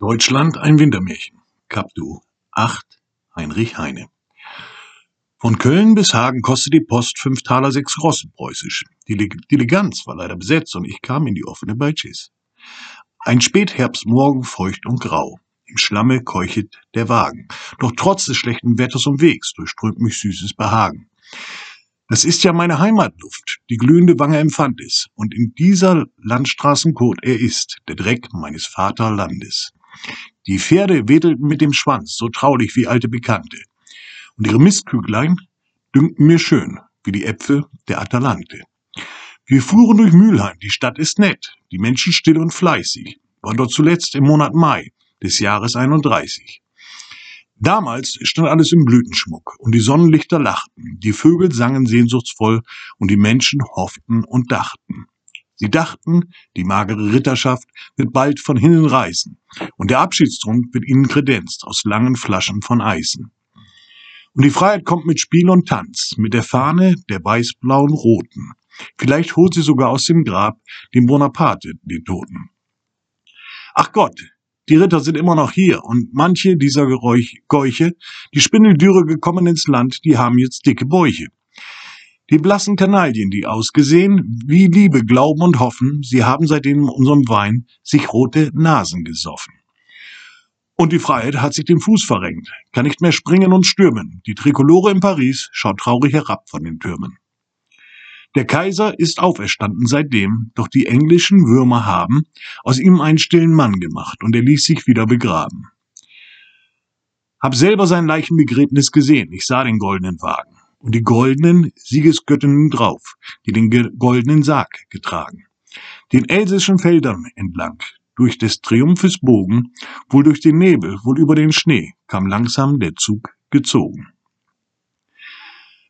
Deutschland ein Wintermärchen. Kapdu 8 Heinrich Heine. Von Köln bis Hagen kostet die Post fünf Taler sechs Groschen preußisch. Die Diligenz war leider besetzt und ich kam in die offene Beitschis. Ein Spätherbstmorgen feucht und grau. Im Schlamme keuchet der Wagen. Doch trotz des schlechten Wetters und Wegs durchströmt mich süßes Behagen. Das ist ja meine Heimatluft, die glühende Wange empfand es, und in dieser Landstraßenkot er ist, der Dreck meines Vaterlandes. Die Pferde wedelten mit dem Schwanz, so traulich wie alte Bekannte. Und ihre Mistküglein dünkten mir schön, wie die Äpfel der Atalante. Wir fuhren durch Mülheim, die Stadt ist nett, die Menschen still und fleißig, waren dort zuletzt im Monat Mai des Jahres 31. Damals stand alles im Blütenschmuck und die Sonnenlichter lachten, die Vögel sangen sehnsuchtsvoll und die Menschen hofften und dachten. Sie dachten, die magere Ritterschaft wird bald von hinnen reisen, und der Abschiedstrunk wird ihnen kredenzt aus langen Flaschen von Eisen. Und die Freiheit kommt mit Spiel und Tanz, mit der Fahne der weiß-blauen Roten. Vielleicht holt sie sogar aus dem Grab den Bonaparte, den Toten. Ach Gott, die Ritter sind immer noch hier und manche dieser Geräuch, Geuche, die Spindeldüre gekommen ins Land, die haben jetzt dicke Bäuche. Die blassen Kanaillen, die ausgesehen, wie Liebe, Glauben und Hoffen, sie haben seitdem in unserem Wein sich rote Nasen gesoffen. Und die Freiheit hat sich den Fuß verrenkt, kann nicht mehr springen und stürmen. Die Trikolore in Paris schaut traurig herab von den Türmen. Der Kaiser ist auferstanden seitdem, doch die englischen Würmer haben aus ihm einen stillen Mann gemacht und er ließ sich wieder begraben. Hab selber sein Leichenbegräbnis gesehen, ich sah den goldenen Wagen und die goldenen Siegesgöttinnen drauf, die den goldenen Sarg getragen. Den elsischen Feldern entlang, durch des Triumphes Bogen, wohl durch den Nebel, wohl über den Schnee, kam langsam der Zug gezogen.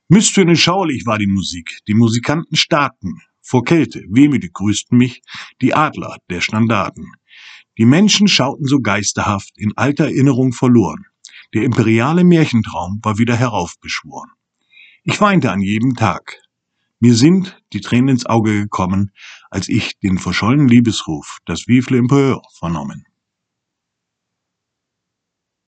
Misstöne schauerlich war die Musik, die Musikanten starrten, vor Kälte, wehmütig grüßten mich die Adler der Standarten. Die Menschen schauten so geisterhaft, in alter Erinnerung verloren. Der imperiale Märchentraum war wieder heraufbeschworen. Ich weinte an jedem Tag. Mir sind die Tränen ins Auge gekommen, als ich den verschollenen Liebesruf, das Vivle Empeur, vernommen.